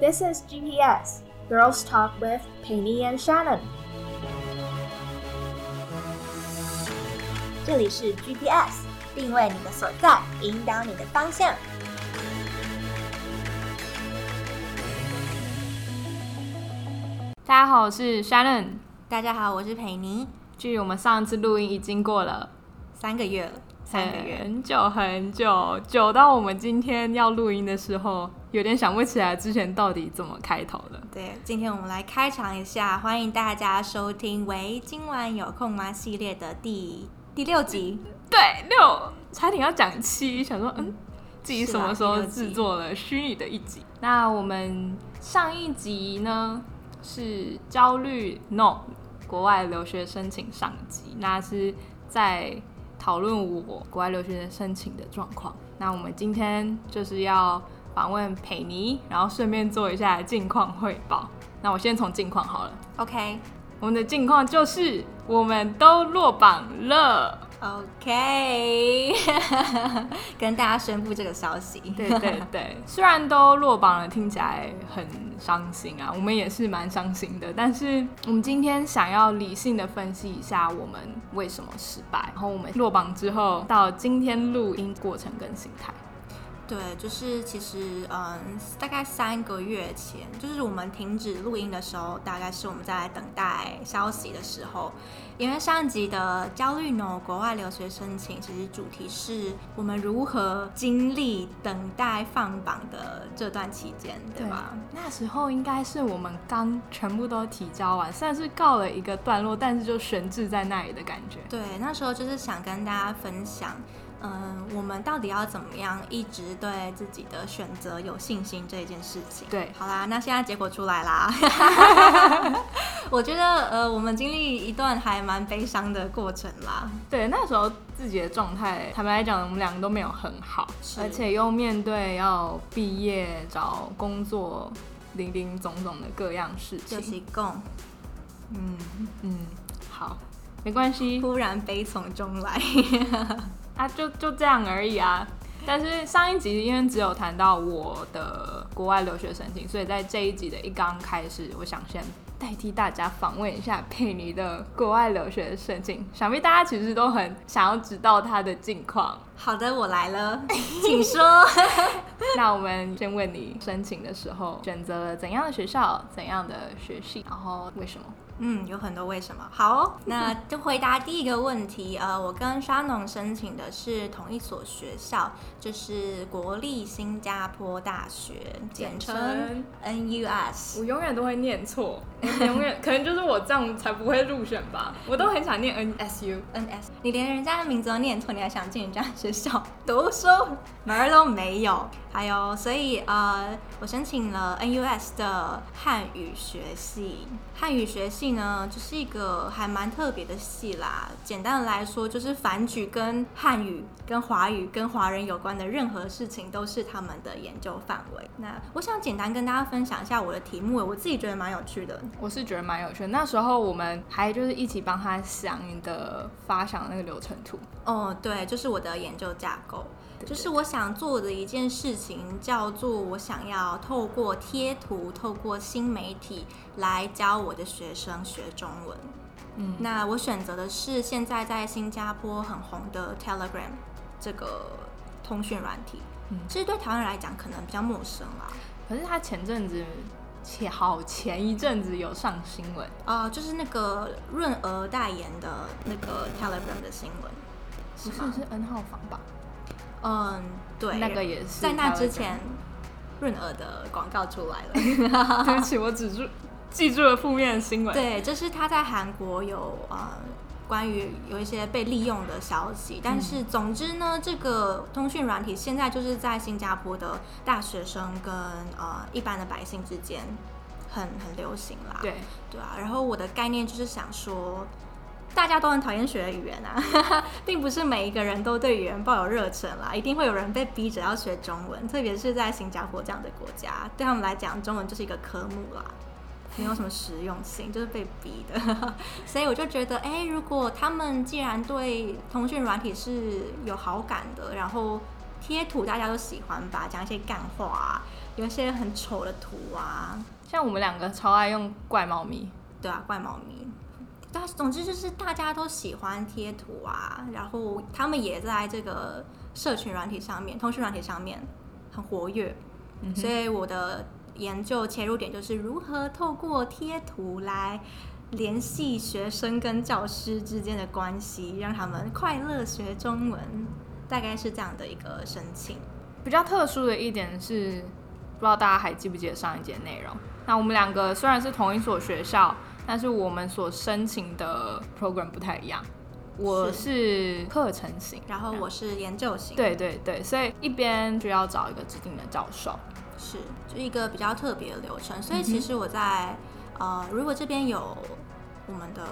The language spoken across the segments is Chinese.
This is GPS Girls Talk with Penny and Shannon。这里是 GPS，定位你的所在，引导你的方向。大家好，我是 Shannon。大家好，我是裴妮。距离我们上次录音已经过了三个月了，三个月，很久很久，久到我们今天要录音的时候，有点想不起来之前到底怎么开头的。对，今天我们来开场一下，欢迎大家收听《喂，今晚有空吗》系列的第第六集。对，六，差点要讲七，想说，嗯，自己什么时候制作了虚拟的一集？那我们上一集呢是焦虑 no 国外留学申请上集，那是在讨论我国外留学申请的状况。那我们今天就是要访问佩妮，然后顺便做一下近况汇报。那我先从近况好了，OK 我们的近况就是我们都落榜了。OK，跟大家宣布这个消息。对对对，虽然都落榜了，听起来很伤心啊，我们也是蛮伤心的。但是我们今天想要理性的分析一下我们为什么失败，然后我们落榜之后到今天录音过程跟心态。对，就是其实嗯，大概三个月前，就是我们停止录音的时候，大概是我们在等待消息的时候。因为上一集的焦虑呢，国外留学申请，其实主题是我们如何经历等待放榜的这段期间，对吧？那时候应该是我们刚全部都提交完，算是告了一个段落，但是就悬置在那里的感觉。对，那时候就是想跟大家分享，嗯，我们到底要怎么样一直对自己的选择有信心这一件事情。对好啦，那现在结果出来啦。我觉得呃，我们经历一段还蛮悲伤的过程啦。对，那时候自己的状态，坦白来讲，我们两个都没有很好，而且又面对要毕业、找工作，零零总总的各样事情。就是共嗯嗯，好，没关系 突然悲从中来。啊，就就这样而已啊。但是上一集因为只有谈到我的国外留学申请，所以在这一集的一刚开始，我想先代替大家访问一下佩妮的国外留学申请。想必大家其实都很想要知道她的近况。好的，我来了，请说。那我们先问你，申请的时候选择了怎样的学校、怎样的学系，然后为什么？嗯，有很多为什么。好哦、那就回答第一个问题。呃，我跟沙农申请的是同一所学校，就是国立新加坡大学，简称 NUS。我永远都会念错，永远可能就是我这样才不会入选吧。我都很想念 NSU。NS，你连人家的名字都念错，你还想进人家学校读书，门儿都没有。还有，所以呃，我申请了 NUS 的汉语学系。汉语学系呢，就是一个还蛮特别的系啦。简单的来说，就是凡举跟汉语、跟华语、跟华人有关的任何事情，都是他们的研究范围。那我想简单跟大家分享一下我的题目，我自己觉得蛮有趣的。我是觉得蛮有趣的。那时候我们还就是一起帮他想你的发想那个流程图。哦，对，就是我的研究架构。对就是我想做的一件事情，叫做我想要透过贴图，透过新媒体来教我的学生学中文。嗯，那我选择的是现在在新加坡很红的 Telegram 这个通讯软体。嗯其实对台湾人来讲可能比较陌生啦。可是他前阵子前好前一阵子有上新闻，啊、就是那个润娥代言的那个 Telegram 的新闻，吗不是是 N 号房吧？嗯，对，那个也是在那之前，润儿的广告出来了。对不起，我只住记住了负面的新闻。对，就是他在韩国有呃关于有一些被利用的消息，但是总之呢，这个通讯软体现在就是在新加坡的大学生跟呃一般的百姓之间很很流行啦。对，对啊，然后我的概念就是想说。大家都很讨厌学语言啊，并不是每一个人都对语言抱有热忱啦，一定会有人被逼着要学中文，特别是在新加坡这样的国家，对他们来讲，中文就是一个科目啦。没有什么实用性，就是被逼的。所以我就觉得，哎、如果他们既然对通讯软体是有好感的，然后贴图大家都喜欢吧，讲一些干话啊，有一些很丑的图啊，像我们两个超爱用怪猫咪，对啊，怪猫咪。但总之就是大家都喜欢贴图啊，然后他们也在这个社群软体上面、通讯软体上面很活跃，所以我的研究切入点就是如何透过贴图来联系学生跟教师之间的关系，让他们快乐学中文，大概是这样的一个申请。比较特殊的一点是，不知道大家还记不记得上一节内容？那我们两个虽然是同一所学校。但是我们所申请的 program 不太一样，我是课程型，然后我是研究型。对对对，所以一边就要找一个指定的教授，是就一个比较特别的流程。所以其实我在呃，如果这边有我们的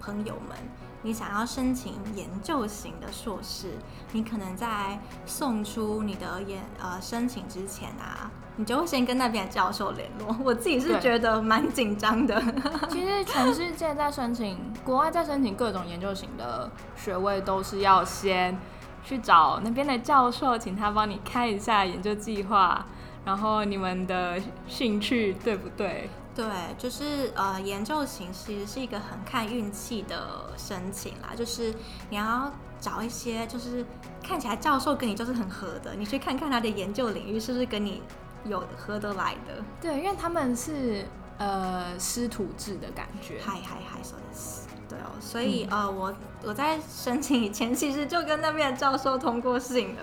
朋友们。你想要申请研究型的硕士，你可能在送出你的研呃申请之前啊，你就会先跟那边的教授联络。我自己是觉得蛮紧张的。其实全世界在申请国外在申请各种研究型的学位，都是要先去找那边的教授，请他帮你看一下研究计划，然后你们的兴趣对不对？对，就是呃，研究型其实是一个很看运气的申请啦，就是你要找一些就是看起来教授跟你就是很合的，你去看看他的研究领域是不是跟你有合得来的。对，因为他们是呃师徒制的感觉。嗨嗨嗨，说的是对哦，所以呃，我我在申请以前其实就跟那边的教授通过信了，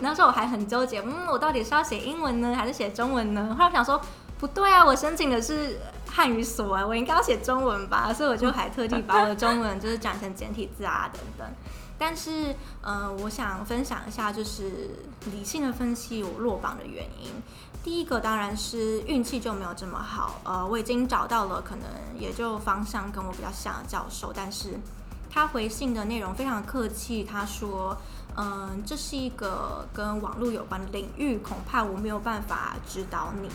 那时候我还很纠结，嗯，我到底是要写英文呢，还是写中文呢？后来我想说。不对啊，我申请的是汉语所啊，我应该要写中文吧，所以我就还特地把我的中文就是转成简体字啊等等。但是，嗯，我想分享一下，就是理性的分析我落榜的原因。第一个当然是运气就没有这么好，呃，我已经找到了可能也就方向跟我比较像的教授，但是他回信的内容非常客气，他说，嗯，这是一个跟网络有关的领域，恐怕我没有办法指导你。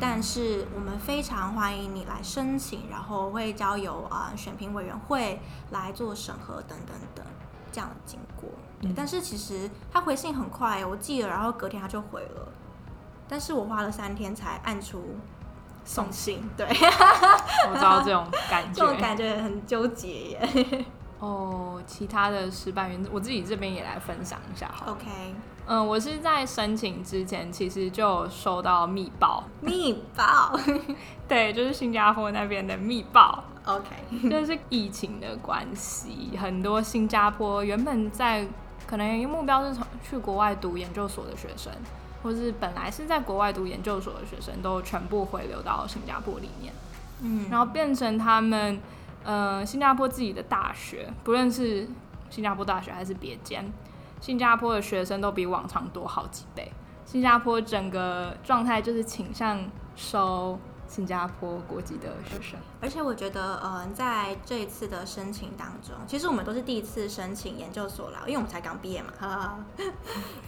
但是我们非常欢迎你来申请，然后会交由啊选评委员会来做审核等等等这样的经过。对，但是其实他回信很快，我记得，然后隔天他就回了，但是我花了三天才按出送信。对，我知道这种感觉，这种感觉很纠结耶。哦，其他的失败原因，我自己这边也来分享一下好。OK。嗯，我是在申请之前，其实就收到密报。密报，对，就是新加坡那边的密报。OK，就是疫情的关系，很多新加坡原本在可能目标是从去国外读研究所的学生，或是本来是在国外读研究所的学生，都全部回流到新加坡里面。嗯，然后变成他们，呃，新加坡自己的大学，不论是新加坡大学还是别间。新加坡的学生都比往常多好几倍。新加坡整个状态就是倾向收新加坡国籍的学生，而且我觉得，呃，在这一次的申请当中，其实我们都是第一次申请研究所啦，因为我们才刚毕业嘛。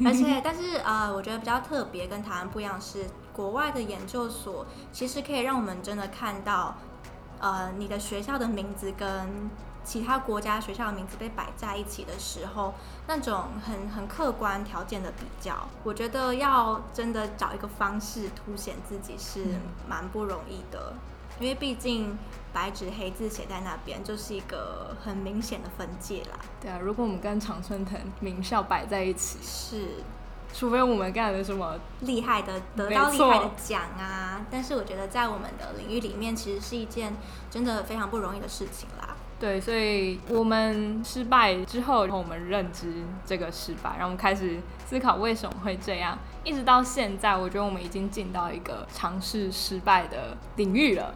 而且，但是，呃，我觉得比较特别跟台湾不一样是，国外的研究所其实可以让我们真的看到，呃，你的学校的名字跟。其他国家学校的名字被摆在一起的时候，那种很很客观条件的比较，我觉得要真的找一个方式凸显自己是蛮不容易的，因为毕竟白纸黑字写在那边就是一个很明显的分界啦。对啊，如果我们跟常春藤名校摆在一起，是，除非我们干了什么厉害的，得到厉害的奖啊，但是我觉得在我们的领域里面，其实是一件真的非常不容易的事情啦。对，所以我们失败之后，然后我们认知这个失败，然后我们开始思考为什么会这样，一直到现在，我觉得我们已经进到一个尝试失败的领域了。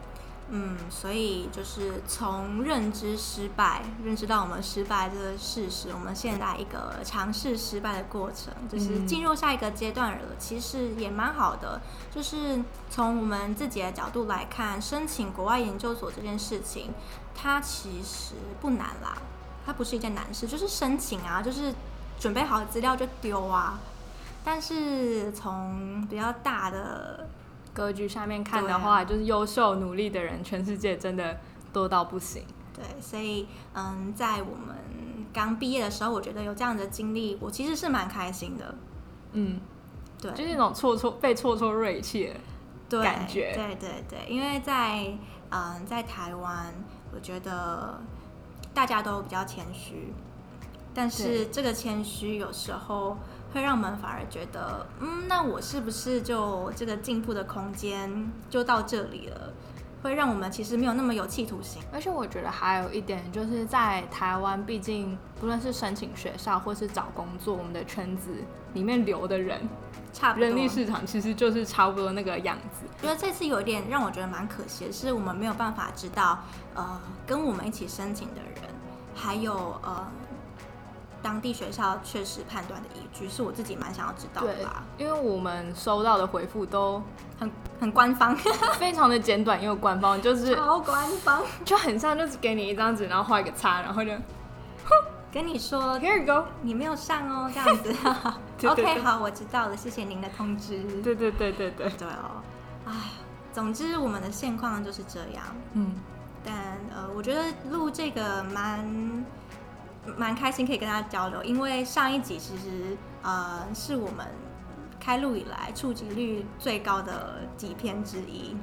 嗯，所以就是从认知失败，认知到我们失败这个事实，我们现在一个尝试失败的过程，就是进入下一个阶段了。其实也蛮好的，就是从我们自己的角度来看，申请国外研究所这件事情，它其实不难啦，它不是一件难事，就是申请啊，就是准备好资料就丢啊。但是从比较大的。格局下面看的话，就是优秀努力的人，全世界真的多到不行。对，所以嗯，在我们刚毕业的时候，我觉得有这样的经历，我其实是蛮开心的。嗯，对，就是那种挫挫被挫挫锐气的对感觉。对对对，因为在嗯在台湾，我觉得大家都比较谦虚，但是这个谦虚有时候会让我们反而觉得，嗯，那我是不是就这个进步的空间就到这里了？会让我们其实没有那么有企图心。而且我觉得还有一点，就是在台湾，毕竟不论是申请学校或是找工作，我们的圈子里面留的人，差不多。人力市场其实就是差不多那个样子。觉得这次有一点让我觉得蛮可惜的是，我们没有办法知道，呃，跟我们一起申请的人，还有呃，当地学校确实判断的依据，是我自己蛮想要知道的吧。，因为我们收到的回复都很 很官方，非常的简短又官方，就是超官方。就很像就是给你一张纸，然后画一个叉，然后就跟你说 Here you go。你没有上哦，这样子。对对 OK，好，我知道了，谢谢您的通知。对对对对对，对哦，哎，总之我们的现况就是这样。嗯，但呃，我觉得录这个蛮蛮开心，可以跟大家交流，因为上一集其实呃是我们开录以来触及率最高的几篇之一，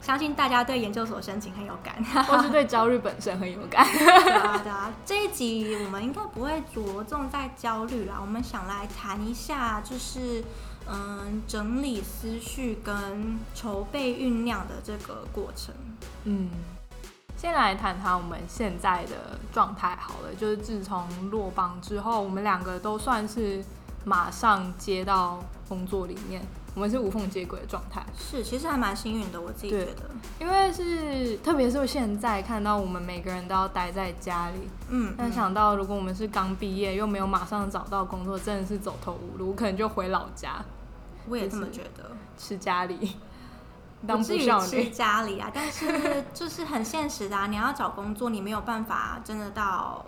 相信大家对研究所申请很有感。或是对焦虑本身很有感。对啊，对啊，这一集我们应该不会着重在焦虑啦，我们想来谈一下，就是嗯，整理思绪跟筹备酝酿的这个过程。嗯，先来谈谈我们现在的状态好了，就是自从落榜之后，我们两个都算是马上接到工作里面，我们是无缝接轨的状态。是，其实还蛮幸运的，我自己觉得。因为是，特别是现在看到我们每个人都要待在家里，嗯，但嗯想到如果我们是刚毕业又没有马上找到工作，真的是走投无路，可能就回老家我也这么就是觉得。吃家里，当不至于不少吃。家里啊，但是就是很现实的啊，你要找工作，你没有办法真的到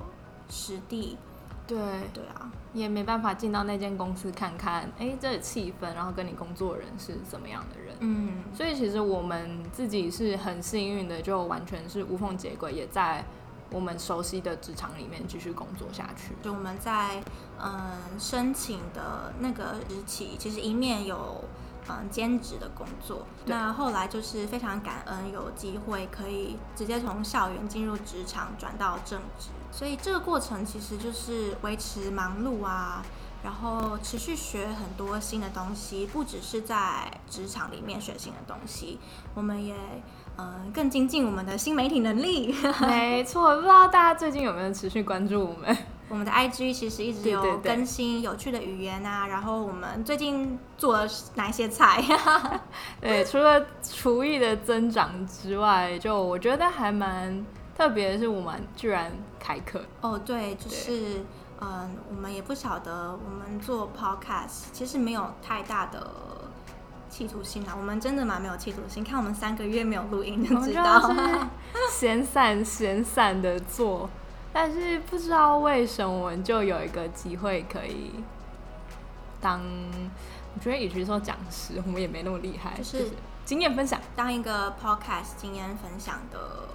实地。对，对啊，也没办法进到那间公司看看，哎、这气氛，然后跟你工作人是怎么样的人。嗯，所以其实我们自己是很幸运的，就完全是无缝接轨，也在我们熟悉的职场里面继续工作下去。就我们在嗯申请的那个日期，其实一面有嗯兼职的工作，那后来就是非常感恩有机会可以直接从校园进入职场转到正职，所以这个过程其实就是维持忙碌啊。然后持续学很多新的东西，不只是在职场里面学新的东西，我们也嗯更精进我们的新媒体能力。没错，不知道大家最近有没有持续关注我们？我们的 IG 其实一直有更新有趣的语言啊，然后我们最近做了哪一些菜呀？对，除了厨艺的增长之外，就我觉得还蛮特别的是，我们居然开课。哦，对，就是嗯，我们也不晓得我们做 Podcast 其实没有太大的企图心啊，我们真的蛮没有企图心，看我们三个月没有录音就知道。闲散闲散的做，但是不知道为什么我们就有一个机会可以当，我觉得与其说讲师，我们也没那么厉害，就是经验分享。当一个 Podcast 经验分享的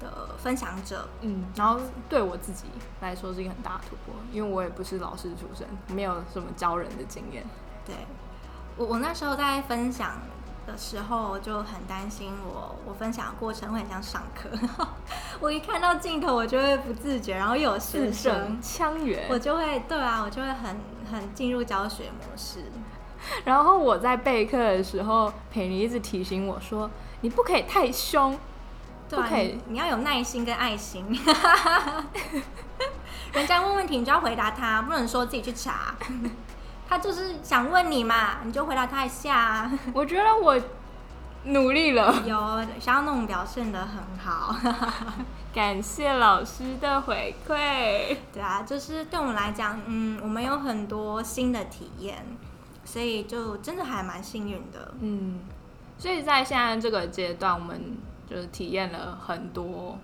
的分享者，嗯，然后对我自己来说是一个很大的突破，因为我也不是老师出身，没有什么教人的经验。对我，我那时候在分享的时候就很担心我，我分享的过程会很像上课。我一看到镜头，我就会不自觉，然后又有学生，腔圆，我就会对啊，我就会很很进入教学模式。然后我在备课的时候，佩妮一直提醒我说：“你不可以太凶。”对啊，不可以你你要有耐心跟爱心。人家问问题，你就要回答他，不能说自己去查。他就是想问你嘛，你就回答他一下啊。我觉得我努力了，有想要那种表现的很好。感谢老师的回馈。对啊，就是对我们来讲，嗯，我们有很多新的体验，所以就真的还蛮幸运的。嗯，所以在现在这个阶段，我们就是体验了很多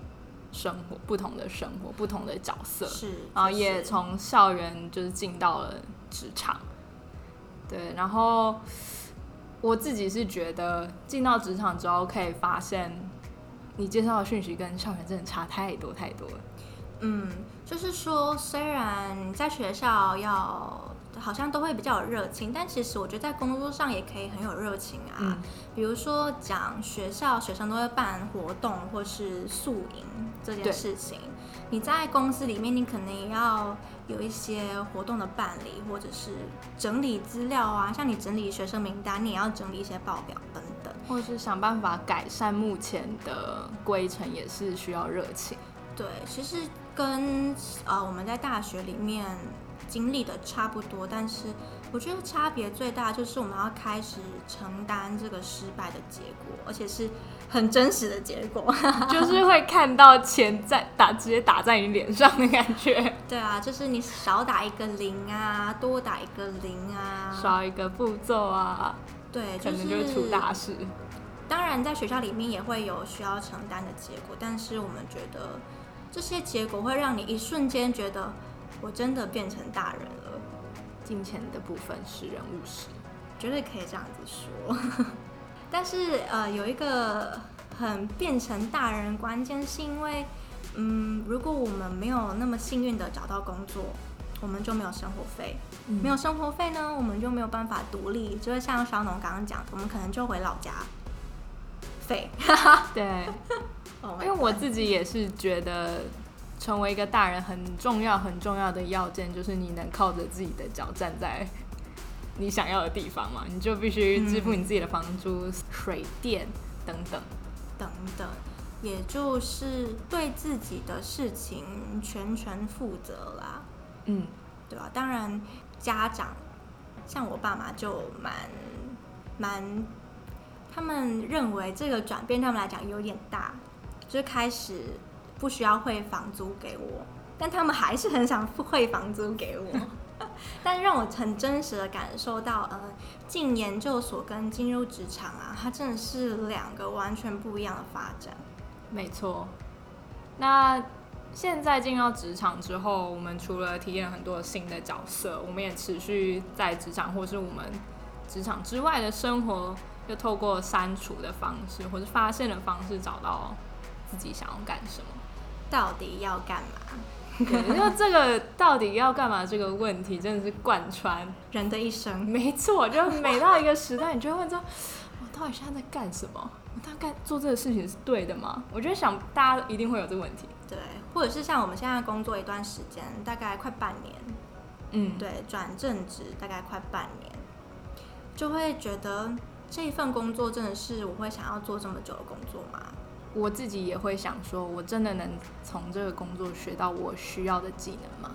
生活，不同的生活，不同的角色，是，然后也从校园就是进到了职场。对，然后我自己是觉得进到职场之后，可以发现你介绍的讯息跟校园真的差太多太多了。嗯，就是说，虽然你在学校要好像都会比较有热情，但其实我觉得在工作上也可以很有热情啊。嗯比如说讲学校，学生都会办活动或是宿营这件事情，你在公司里面，你可能也要有一些活动的办理，或者是整理资料啊，像你整理学生名单，你也要整理一些报表等等。或是想办法改善目前的规程，也是需要热情。对，其实跟呃我们在大学里面经历的差不多，但是我觉得差别最大就是我们要开始承担这个失败的结果，而且是很真实的结果。就是会看到钱在打，直接打在你脸上的感觉，对啊，就是你少打一个零啊，多打一个零啊，少一个步骤啊，对，可就是能就会出大事。当然，在学校里面也会有需要承担的结果，但是我们觉得这些结果会让你一瞬间觉得我真的变成大人了，金钱的部分是人务实，绝对可以这样子说。但是呃，有一个很变成大人的关键是因为，嗯，如果我们没有那么幸运的找到工作，我们就没有生活费，没有生活费呢，我们就没有办法独立，就会像小农刚刚讲的，我们可能就回老家。废。对，Oh 因为我自己也是觉得，成为一个大人很重要很重要的要件，就是你能靠着自己的脚站在你想要的地方嘛，你就必须支付你自己的房租、水电等等。等等，也就是对自己的事情全权负责啦，嗯，对吧？当然，家长像我爸妈就蛮蛮，他们认为这个转变对他们来讲有点大，就是开始不需要汇房租给我，但他们还是很想汇房租给我。但让我很真实的感受到，呃，进研究所跟进入职场啊，它真的是两个完全不一样的发展。没错。那现在进入到职场之后，我们除了体验很多新的角色，我们也持续在职场或是我们职场之外的生活，又透过删除的方式或是发现的方式，找到自己想要干什么。到底要干嘛？对，因为这个到底要干嘛这个问题，真的是贯穿。人的一生，没错，就每到一个时代，你就会问说，我到底现在在干什么？我大概做这个事情是对的吗？我觉得想大家一定会有这个问题。对，或者是像我们现在工作一段时间，大概快半年，嗯，对，转正职大概快半年，就会觉得这一份工作真的是我会想要做这么久的工作吗？我自己也会想说，我真的能从这个工作学到我需要的技能吗？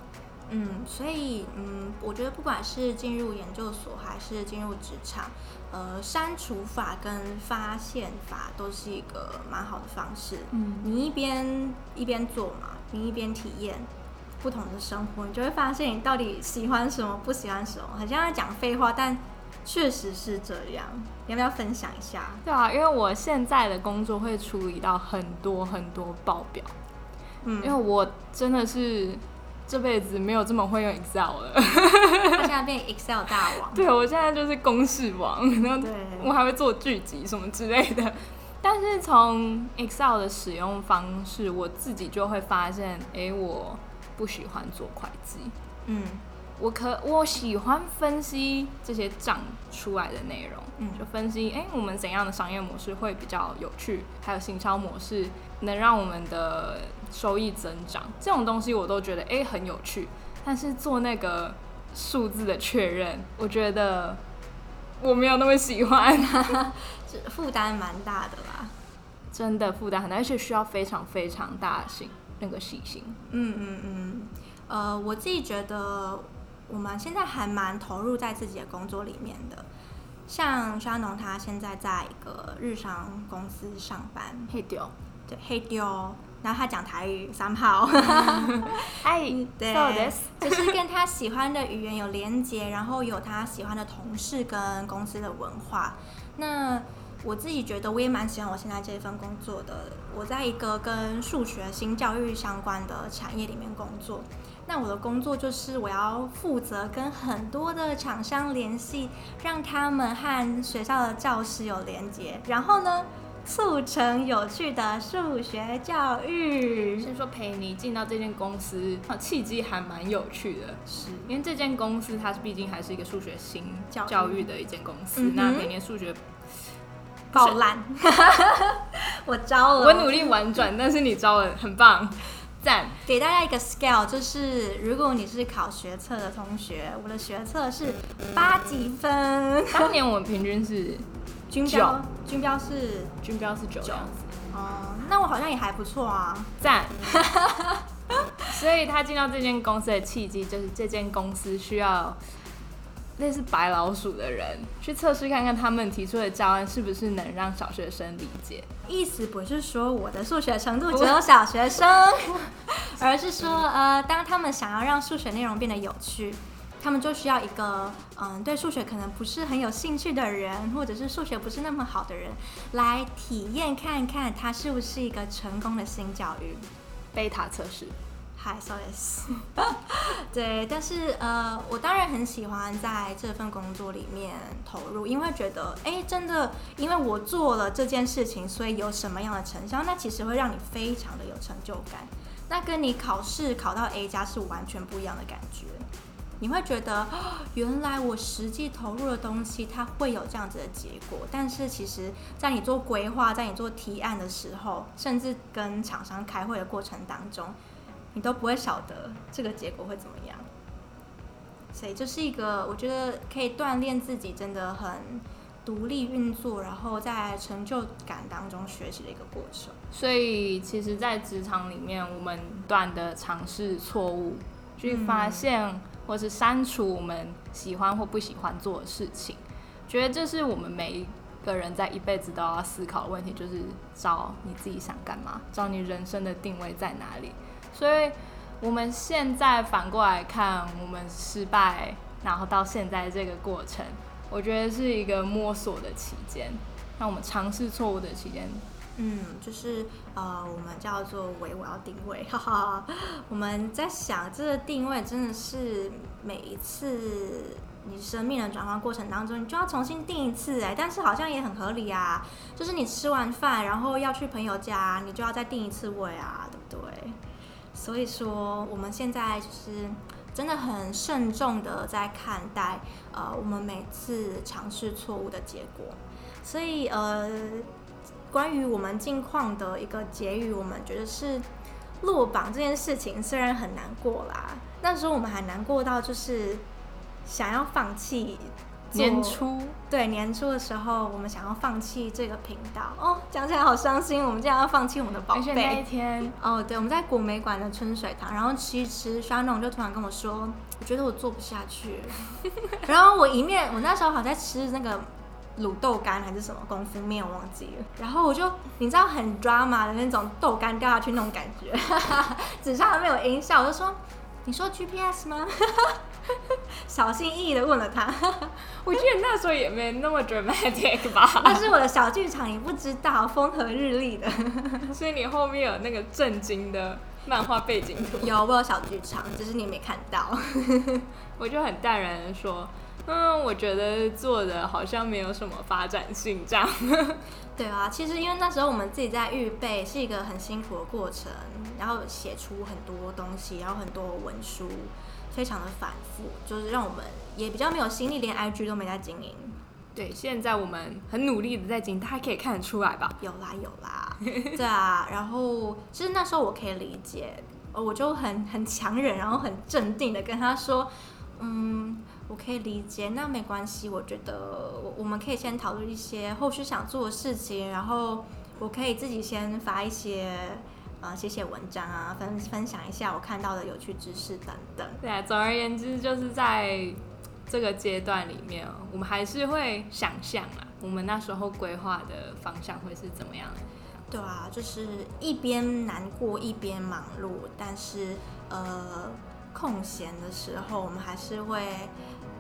嗯，所以嗯，我觉得不管是进入研究所还是进入职场，呃，删除法跟发现法都是一个蛮好的方式。嗯你一边一边做嘛，你一边体验不同的生活，你就会发现你到底喜欢什么，不喜欢什么。好像在讲废话，但确实是这样。你要不要分享一下？对啊，因为我现在的工作会处理到很多很多报表，嗯，因为我真的是这辈子没有这么会用 Excel 了。他现在 变 Excel 大王。对，我现在就是公式王，然后对我还会做剧集什么之类的。但是从 Excel 的使用方式，我自己就会发现，诶，我不喜欢做会计，嗯我可我喜欢分析这些账出来的内容，嗯就分析，诶，我们怎样的商业模式会比较有趣，还有行销模式能让我们的收益增长，这种东西我都觉得诶很有趣。但是做那个数字的确认，我觉得我没有那么喜欢，这负担蛮大的啦。真的负担很大，而且需要非常非常大的心那个细心。嗯嗯嗯，呃，我自己觉得我们现在还蛮投入在自己的工作里面的。像沙农他现在在一个日商公司上班，嘿丢，对，黑丢，然后他讲台语三号，哎，对 就是跟他喜欢的语言有连接，然后有他喜欢的同事跟公司的文化。那我自己觉得我也蛮喜欢我现在这份工作的。我在一个跟数学新教育相关的产业里面工作。那我的工作就是我要负责跟很多的厂商联系，让他们和学校的教师有连接。然后呢，促成有趣的数学教育。先说陪你进到这间公司，啊，契机还蛮有趣的，是因为这间公司它是毕竟还是一个数学新教育教育的一间公司，嗯那每年数学爆烂，我招了。我努力婉转，但是你招了很棒，赞。给大家一个 scale，就是如果你是考学测的同学，我的学测是八几分，当年我们平均是均标均标是均标是九这样子，哦，那我好像也还不错啊。赞。所以他进到这间公司的契机，就是这间公司需要类似白老鼠的人去测试看看他们提出的教案是不是能让小学生理解。意思不是说我的数学程度只有小学生，而是说呃，当他们想要让数学内容变得有趣。他们就需要一个嗯，对数学可能不是很有兴趣的人，或者是数学不是那么好的人，来体验看看他是不是一个成功的新教育。贝塔测试，嗨，so yes，对，但是呃，我当然很喜欢在这份工作里面投入，因为觉得，哎，真的，因为我做了这件事情，所以有什么样的成效，那其实会让你非常的有成就感。那跟你考试考到 A 加是完全不一样的感觉。你会觉得，原来我实际投入的东西，它会有这样子的结果。但是其实，在你做规划，在你做提案的时候，甚至跟厂商开会的过程当中，你都不会晓得这个结果会怎么样。所以这是一个我觉得可以锻炼自己，真的很独立运作，然后在成就感当中学习的一个过程。所以其实，在职场里面，我们不断的尝试错误，去发现或是删除我们喜欢或不喜欢做的事情。觉得这是我们每一个人在一辈子都要思考的问题，就是找你自己想干嘛，找你人生的定位在哪里。所以我们现在反过来看，我们失败，然后到现在这个过程，我觉得是一个摸索的期间，让我们尝试错误的期间。嗯，就是呃，我们叫做为我要定位，哈哈。我们在想这个定位真的是每一次你生命的转换过程当中，你就要重新定一次哎，但是好像也很合理啊。就是你吃完饭，然后要去朋友家，你就要再定一次位啊，所以说，我们现在就是真的很慎重的在看待呃我们每次尝试错误的结果。所以呃，关于我们近况的一个结语，我们觉得是落榜这件事情虽然很难过啦，那时候我们还难过到就是想要放弃年初对年初的时候，我们想要放弃这个频道哦，讲起来好伤心，我们竟然要放弃我们的宝而且那。天，哦，对，我们在国美馆的春水堂，然后吃一吃，沙农就突然跟我说，我觉得我做不下去了。然后我一面，我那时候好像在吃那个卤豆干还是什么功夫面，我忘记了。然后我就，你知道很 drama 的那种豆干掉下去那种感觉，只差没有音效，我就说，你说 GPS 吗？小心翼翼的问了他，我记得那时候也没那么 dramatic 吧，那是我的小剧场，你不知道，风和日丽的。所以你后面有那个震惊的漫画背景图，有，我有小剧场，只是你没看到。我就很淡然的说，嗯，我觉得做的好像没有什么发展性这样。对啊，其实因为那时候我们自己在预备，是一个很辛苦的过程，然后写出很多东西，然后很多文书，非常的反复，就是让我们也比较没有心力，连 IG 都没在经营。对，现在我们很努力的在经营，大家可以看得出来吧？有啦有 啦，对啊，然后其实那时候我可以理解，呃我就很很强忍，然后很镇定的跟他说，嗯，我可以理解，那没关系，我觉得我我们可以先讨论一些后续想做的事情，然后我可以自己先发一些呃写写文章啊，分分享一下我看到的有趣知识等等。对啊，总而言之，就是在这个阶段里面，我们还是会想象啊，我们那时候规划的方向会是怎么样的。对啊，就是一边难过一边忙碌，但是呃空闲的时候，我们还是会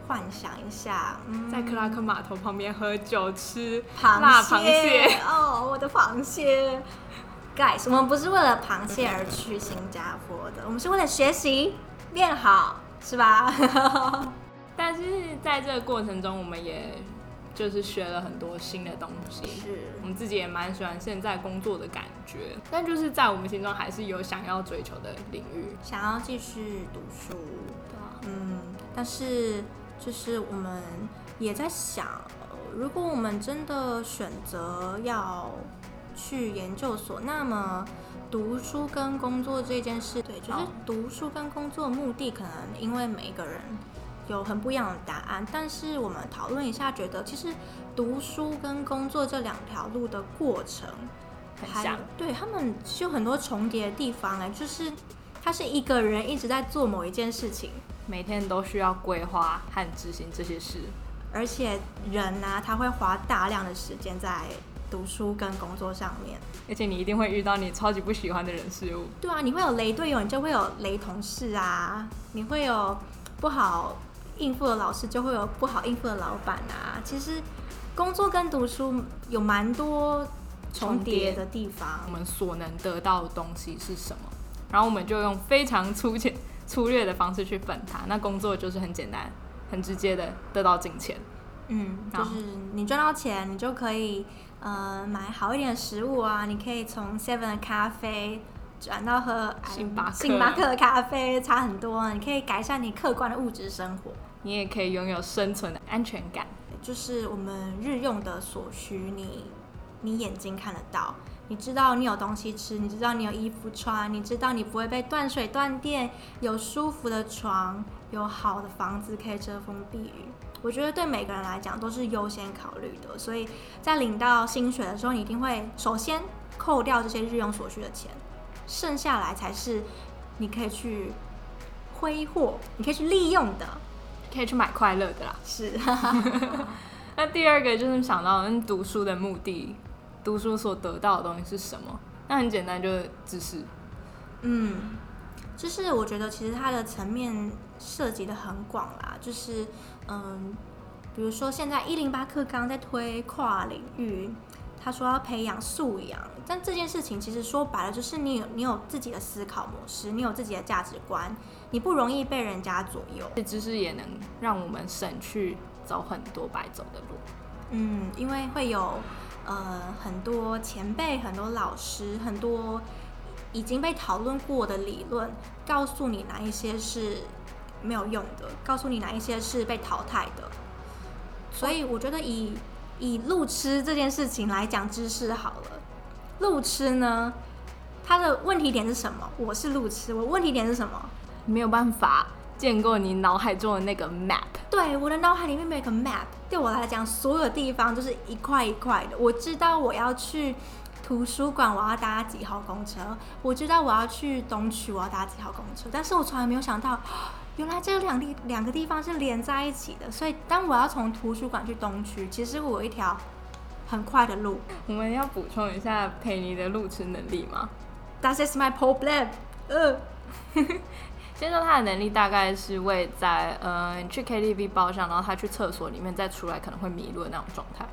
幻想一下，嗯，在克拉克码头旁边喝酒吃螃蟹，哦，我的螃蟹。Guys，我们不是为了螃蟹而去新加坡的，我们是为了学习变好，是吧？但是在这个过程中，我们也就是学了很多新的东西。是我们自己也蛮喜欢现在工作的感觉，但就是在我们心中还是有想要追求的领域。想要继续读书，对啊，嗯，但是就是我们也在想，呃如果我们真的选择要去研究所，那么读书跟工作这件事，对，就是读书跟工作的目的，可能因为每一个人有很不一样的答案，但是我们讨论一下，觉得其实读书跟工作这两条路的过程，还很像。对他们是有很多重叠的地方哎，就是他是一个人一直在做某一件事情，每天都需要规划和执行这些事。而且人呢、他会花大量的时间在读书跟工作上面。而且你一定会遇到你超级不喜欢的人事物。对啊，你会有雷队友，你就会有雷同事啊，你会有不好应付的老师，就会有不好应付的老板啊。其实工作跟读书有蛮多重叠的地方我。们所能得到的东西是什么？然后我们就用非常粗浅、粗略的方式去粉它。那工作就是很简单、很直接的得到金钱。嗯，就是你赚到钱，你就可以呃买好一点的食物啊，你可以从 Seven 的咖啡转到喝哎星巴克星巴克的咖啡，差很多啊。你可以改善你客观的物质生活，你也可以拥有生存的安全感。就是我们日用的所需，你你眼睛看得到。你知道你有东西吃，你知道你有衣服穿，你知道你不会被断水断电，有舒服的床，有好的房子可以遮风避雨。我觉得对每个人来讲都是优先考虑的，所以在领到薪水的时候，你一定会首先扣掉这些日用所需的钱，剩下来才是你可以去挥霍，你可以去利用的。可以去买快乐的啦。是 那第二个就是想到，嗯，读书的目的，读书所得到的东西是什么？那很简单，就是知识。嗯，就是我觉得其实它的层面涉及的很广啦，就是嗯，比如说现在一零八课刚在推跨领域，他说要培养素养，但这件事情其实说白了就是你有你有自己的思考模式，你有自己的价值观，你不容易被人家左右。这知识也能让我们省去走很多白走的路。嗯，因为会有呃很多前辈、很多老师、很多已经被讨论过的理论，告诉你哪一些是没有用的，告诉你哪一些是被淘汰的。所以我觉得以以路痴这件事情来讲知识好了，路痴呢，它的问题点是什么？我是路痴，我问题点是什么？没有办法见过你脑海中的那个 map。对，我的脑海里面没有一个 map，对我来讲，所有地方都是一块一块的。我知道我要去图书馆，我要搭几号公车；我知道我要去东区，我要搭几号公车。但是我从来没有想到，原来这两地两个地方是连在一起的。所以当我要从图书馆去东区，其实我有一条很快的路。我们要补充一下佩妮的路痴能力吗？That is my problem。呃，先说他的能力大概是会在呃你去 KTV 包厢，然后他去厕所里面再出来可能会迷路的那种状态。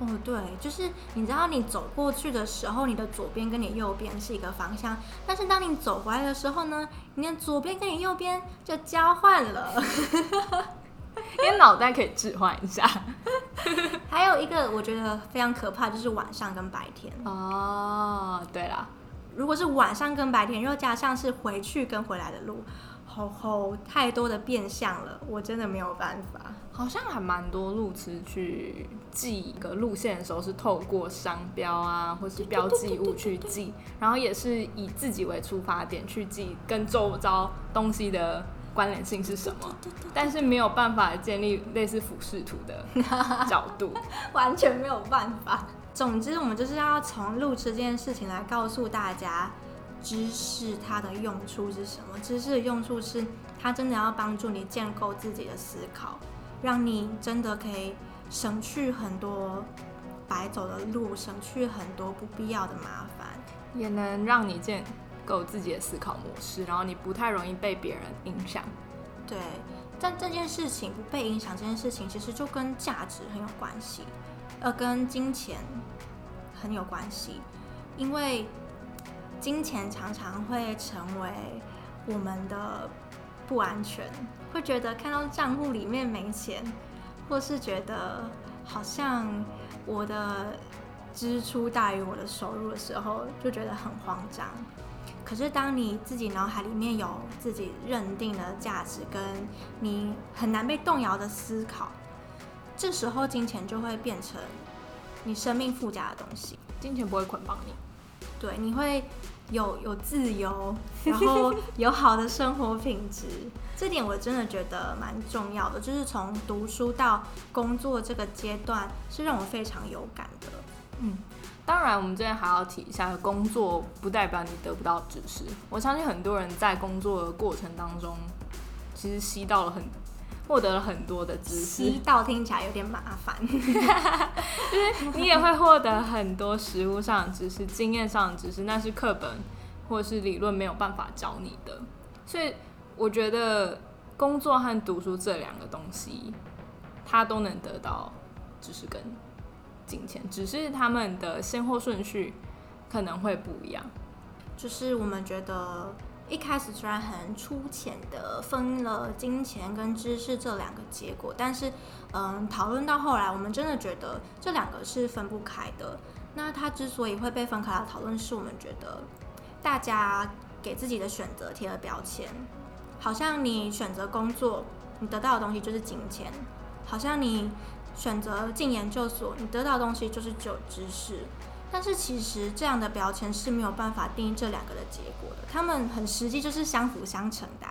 哦，对，就是你知道你走过去的时候，你的左边跟你右边是一个方向，但是当你走回来的时候呢，你的左边跟你右边就交换了。因为脑袋可以置换一下。还有一个我觉得非常可怕，就是晚上跟白天。哦，对啦，如果是晚上跟白天，又加上是回去跟回来的路，吼吼，太多的变相了，我真的没有办法。好像还蛮多路痴去记一个路线的时候是透过商标啊，或是标记物去记，然后也是以自己为出发点去记跟周遭东西的关联性是什么，但是没有办法建立类似俯视图的角度。完全没有办法。总之，我们就是要从路痴这件事情来告诉大家，知识它的用处是什么？知识的用处是它真的要帮助你建构自己的思考，让你真的可以省去很多白走的路，省去很多不必要的麻烦。也能让你建构自己的思考模式，然后你不太容易被别人影响。对，但这件事情不被影响，这件事情其实就跟价值很有关系，呃，跟金钱很有关系，因为金钱常常会成为我们的不安全，会觉得看到账户里面没钱，或是觉得好像我的支出大于我的收入的时候，就觉得很慌张。可是当你自己脑海里面有自己认定的价值，跟你很难被动摇的思考，这时候金钱就会变成你生命附加的东西。金钱不会捆绑你，对，你会有有自由，然后有好的生活品质，这点我真的觉得蛮重要的。就是从读书到工作这个阶段，是让我非常有感的。嗯，当然我们这边还要提一下，工作不代表你得不到知识。我相信很多人在工作的过程当中，其实吸到了很获得了很多的知识吸，到听起来有点麻烦。就是你也会获得很多实物上的知识、经验上的知识，那是课本或者是理论没有办法教你的。所以我觉得工作和读书这两个东西，它都能得到知识跟金钱，只是他们的先后顺序可能会不一样。就是我们觉得一开始虽然很粗浅的分了金钱跟知识这两个结果，但是嗯，讨论到后来，我们真的觉得这两个是分不开的。那它之所以会被分开来讨论，是我们觉得大家给自己的选择贴了标签，好像你选择工作，你得到的东西就是金钱；好像你选择进研究所，你得到的东西就是只有知识。但是其实这样的标签是没有办法定义这两个的结果的，他们很实际就是相辅相成的、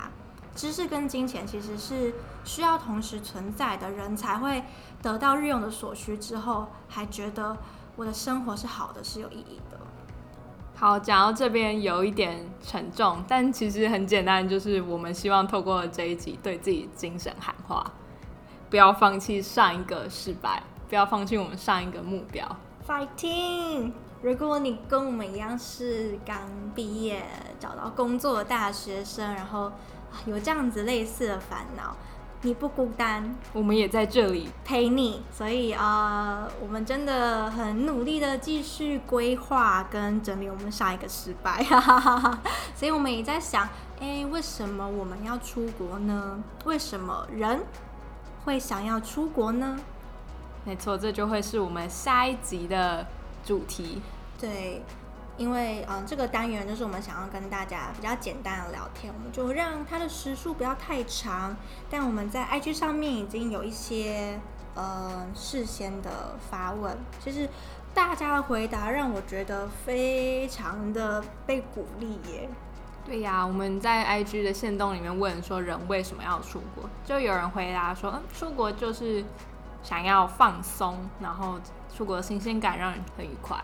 知识跟金钱其实是需要同时存在的，人才会得到日用的所需之后，还觉得我的生活是好的，是有意义的。好，讲到这边有一点沉重，但其实很简单，就是我们希望透过这一集对自己精神喊话，不要放弃上一个失败，不要放弃我们上一个目标。Fighting！如果你跟我们一样是刚毕业找到工作的大学生，然后啊有这样子类似的烦恼，你不孤单，我们也在这里，陪你，所以呃，我们真的很努力的继续规划跟整理我们上一个失败，哈哈哈哈。所以我们也在想，哎，为什么我们要出国呢？为什么人会想要出国呢？没错，这就会是我们下一集的主题。对，因为嗯、呃这个单元就是我们想要跟大家比较简单的聊天，我们就让它的时数不要太长，但我们在 IG 上面已经有一些呃事先的发问，就是大家的回答让我觉得非常的被鼓励耶。对呀，我们在 IG 的线动里面问说人为什么要出国，就有人回答说，嗯，出国就是想要放松，然后出国的新鲜感让人很愉快。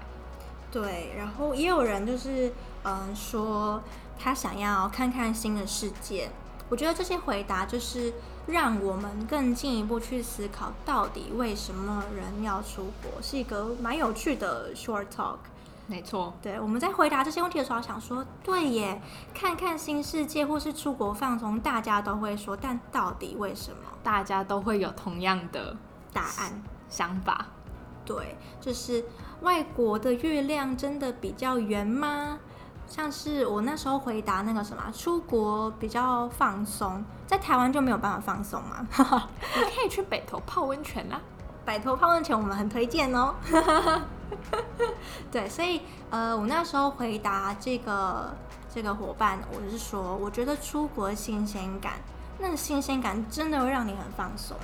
对，然后也有人就是嗯说他想要看看新的世界。我觉得这些回答就是让我们更进一步去思考，到底为什么人要出国，是一个蛮有趣的 short talk。没错，对，我们在回答这些问题的时候，想说，对耶，看看新世界或是出国放松，大家都会说，但到底为什么？大家都会有同样的答案想法。对，就是外国的月亮真的比较圆吗？像是我那时候回答那个什么，出国比较放松，在台湾就没有办法放松嘛。你可以去北投泡温泉啊啦。摆脱泡温泉，我们很推荐哦。对，所以呃，我那时候回答这个这个伙伴，我是说，我觉得出国新鲜感，那个新鲜感真的会让你很放松，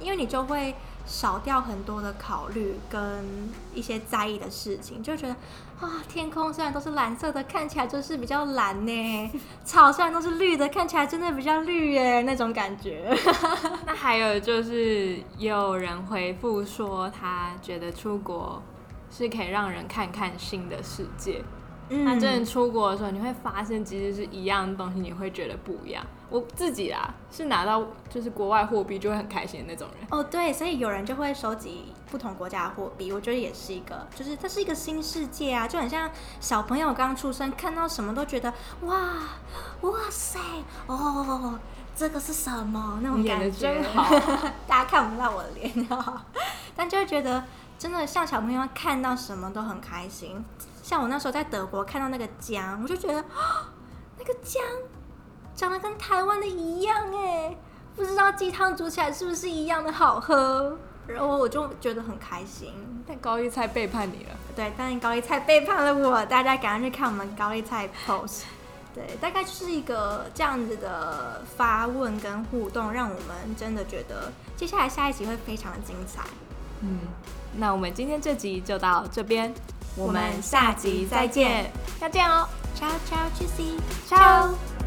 因为你就会少掉很多的考虑跟一些在意的事情，就觉得啊，天空虽然都是蓝色的，看起来就是比较蓝呢；草虽然都是绿的，看起来真的比较绿耶，那种感觉。那还有就是，也有人回复说，他觉得出国是可以让人看看新的世界。嗯那真的出国的时候，你会发现其实是一样的东西，你会觉得不一样。我自己啦，是拿到就是国外货币就会很开心的那种人。哦，对，所以有人就会收集不同国家的货币，我觉得也是一个，就是这是一个新世界啊，就很像小朋友刚出生看到什么都觉得哇哇塞哦，这个是什么那种感觉，真好 大家看不到我的脸，但就会觉得真的像小朋友看到什么都很开心。像我那时候在德国看到那个姜，我就觉得啊那个姜长得跟台湾的一样哎，不知道鸡汤煮起来是不是一样的好喝？然后我就觉得很开心。但高丽菜背叛你了。对，但高丽菜背叛了我，大家赶快去看我们高丽菜 post。对，大概就是一个这样子的发问跟互动，让我们真的觉得接下来下一集会非常的精彩。嗯，那我们今天这集就到这边，我们下集再见，再见哦，ciao ciao，cheers，ciao